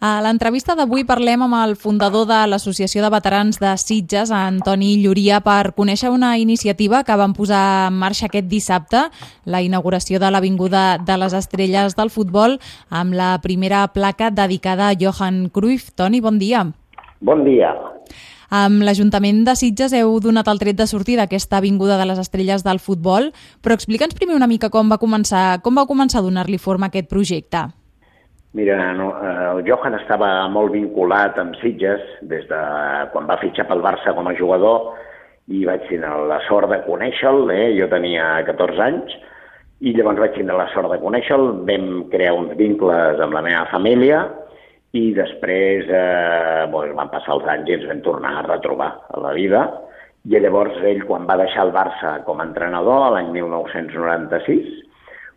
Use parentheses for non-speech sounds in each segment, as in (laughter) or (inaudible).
A l'entrevista d'avui parlem amb el fundador de l'Associació de Veterans de Sitges, Antoni Lluria, per conèixer una iniciativa que van posar en marxa aquest dissabte, la inauguració de l'Avinguda de les Estrelles del Futbol, amb la primera placa dedicada a Johan Cruyff. Toni, bon dia. Bon dia. Amb l'Ajuntament de Sitges heu donat el tret de sortir d'aquesta Avinguda de les Estrelles del Futbol, però explica'ns primer una mica com va començar, com va començar a donar-li forma a aquest projecte. Mira, no, eh, el Johan estava molt vinculat amb Sitges des de quan va fitxar pel Barça com a jugador i vaig tenir la sort de conèixer-lo, eh? jo tenia 14 anys, i llavors vaig tenir la sort de conèixer-lo, vam crear uns vincles amb la meva família i després eh, bueno, van passar els anys i ens vam tornar a retrobar a la vida i llavors ell quan va deixar el Barça com a entrenador l'any 1996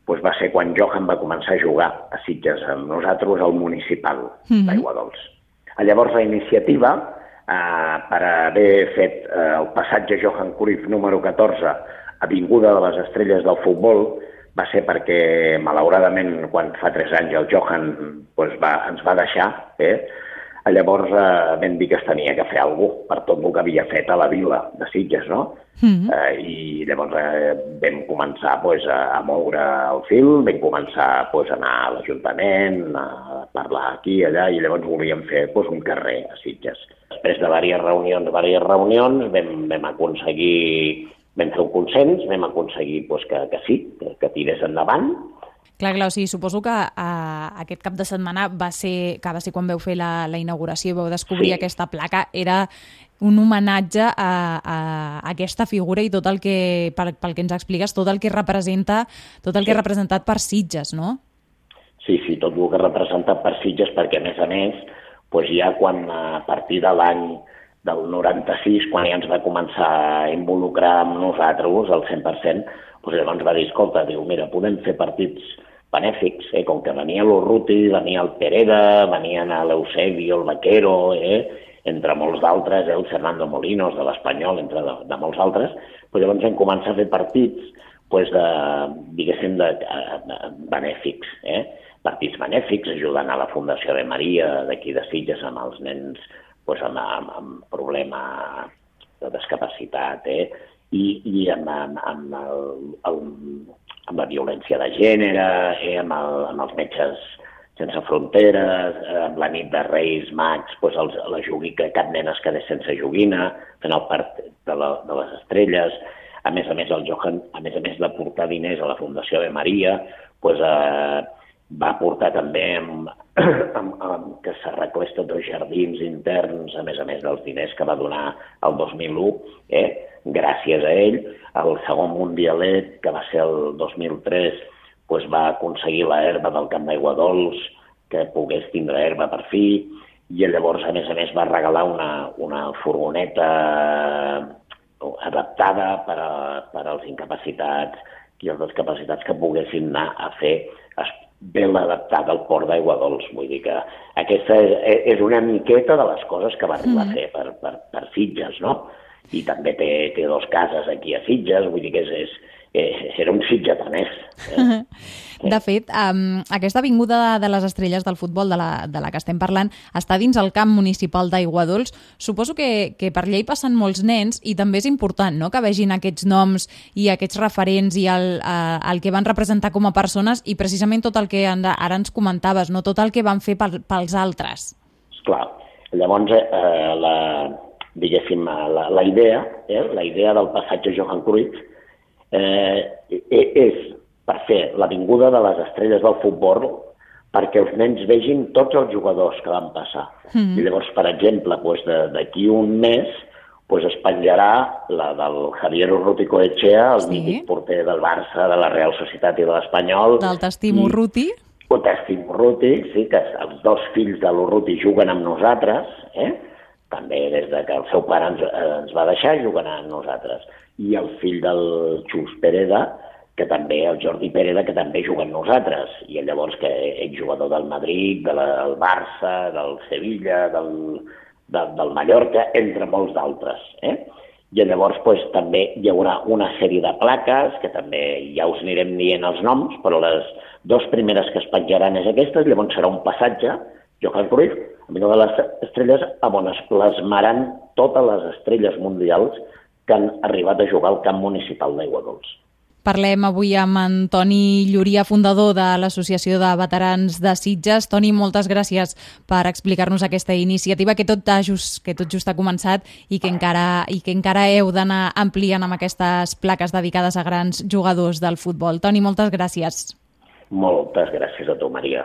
doncs va ser quan Johan va començar a jugar a Sitges amb nosaltres al municipal mm -hmm. d'Aigua Dols. Llavors la iniciativa, eh, per haver fet eh, el passatge Johan Cruyff número 14, Avinguda de les Estrelles del Futbol, va ser perquè, malauradament, quan fa tres anys el Johan doncs, va, ens va deixar, eh, Llavors eh, vam dir que es tenia que fer alguna cosa per tot el que havia fet a la vila de Sitges, no? Mm -hmm. eh, I llavors eh, vam començar pues, a, a moure el fil, vam començar pues, a anar a l'Ajuntament, a parlar aquí i allà, i llavors volíem fer pues, un carrer a Sitges. Després de diverses reunions, diverses reunions, vam, vam aconseguir vam fer un consens, vam aconseguir pues, que, que sí, que, que tirés endavant, Clar, clar, o sigui, suposo que uh, aquest cap de setmana va ser, que va ser quan veu fer la, la inauguració i vau descobrir sí. aquesta placa, era un homenatge a, a, aquesta figura i tot el que, pel, pel que ens expliques, tot el que representa, tot el sí. que ha representat per Sitges, no? Sí, sí, tot el que ha representat per Sitges, perquè a més a més, doncs ja quan a partir de l'any del 96, quan ja ens va començar a involucrar amb nosaltres al 100%, doncs llavors va dir, escolta, diu, mira, podem fer partits benèfics, eh? com que venia l'Urruti, venia el Pereda, venien l'Eusebio, el Vaquero, eh? entre molts d'altres, eh? el Fernando Molinos de l'Espanyol, entre de, de molts altres, doncs llavors vam començar a fer partits pues, de, diguéssim, de, de, de benèfics, eh? partits benèfics, ajudant a la Fundació de Maria d'aquí de Sitges amb els nens pues, amb, amb, amb problema de discapacitat, eh? I, i amb, amb, amb, el, el, amb la violència de gènere, eh, amb, el, amb els metges sense fronteres, eh, amb la nit de Reis, Mags, doncs els, la joguina, cap nen es quedés sense joguina, fent el part de, la, de les estrelles. A més a més, el Johan, a més a més de portar diners a la Fundació de Maria, doncs, eh, va portar també amb, (clears throat) amb, amb que s'arreglés tots els jardins interns, a més a més dels diners que va donar el 2001, eh? Gràcies a ell. El segon mundialet, que va ser el 2003, pues va aconseguir la herba del Camp d'Aigua Dols, que pogués tindre herba per fi, i llavors, a més a més, va regalar una, una furgoneta adaptada per, a, per als incapacitats i els discapacitats que poguessin anar a fer ben adaptada al port d'aigua dolç. Vull dir que aquesta és, és una miqueta de les coses que va arribar mm. a fer per, per, per Sitges, no? I també té, té dos cases aquí a Sitges, vull dir que és, és, eh, era un sitgetanès. Eh? (laughs) De fet, um, aquesta avinguda de, de les estrelles del futbol de la, de la que estem parlant està dins el camp municipal d'Aiguadols. Suposo que, que per llei passen molts nens i també és important no? que vegin aquests noms i aquests referents i el, uh, el que van representar com a persones i precisament tot el que ara ens comentaves, no? tot el que van fer pel, pels altres. Clar. Llavors, eh, la, diguéssim, la, la idea, eh, la idea del passatge Johan Cruyff eh, és per fer l'Avinguda de les Estrelles del Futbol perquè els nens vegin tots els jugadors que van passar. Mm. I llavors, per exemple, doncs d'aquí un mes doncs es penjarà la del Javier Urruti Coetxea, el sí. mític porter del Barça, de la Real Societat i de l'Espanyol. Del Testim Urruti. O Testim Urruti, sí, que els dos fills de l'Urruti juguen amb nosaltres, eh? També des de que el seu pare ens, ens va deixar, juguen amb nosaltres i el fill del Xus Pereda, que també, el Jordi Pereda, que també juga amb nosaltres, i llavors que és jugador del Madrid, de Barça, del Sevilla, del, de, del Mallorca, entre molts d'altres. Eh? I llavors pues, també hi haurà una sèrie de plaques, que també ja us anirem dient els noms, però les dues primeres que es penjaran és aquestes, llavors serà un passatge Johan Cruyff, Avinguda de les Estrelles, on es plasmaran totes les estrelles mundials que han arribat a jugar al camp municipal d'Aigua Dols. Parlem avui amb Antoni Lluria, fundador de l'Associació de Veterans de Sitges. Toni, moltes gràcies per explicar-nos aquesta iniciativa que tot, just, que tot just ha començat i que encara, i que encara heu d'anar ampliant amb aquestes plaques dedicades a grans jugadors del futbol. Toni, moltes gràcies. Moltes gràcies a tu, Maria.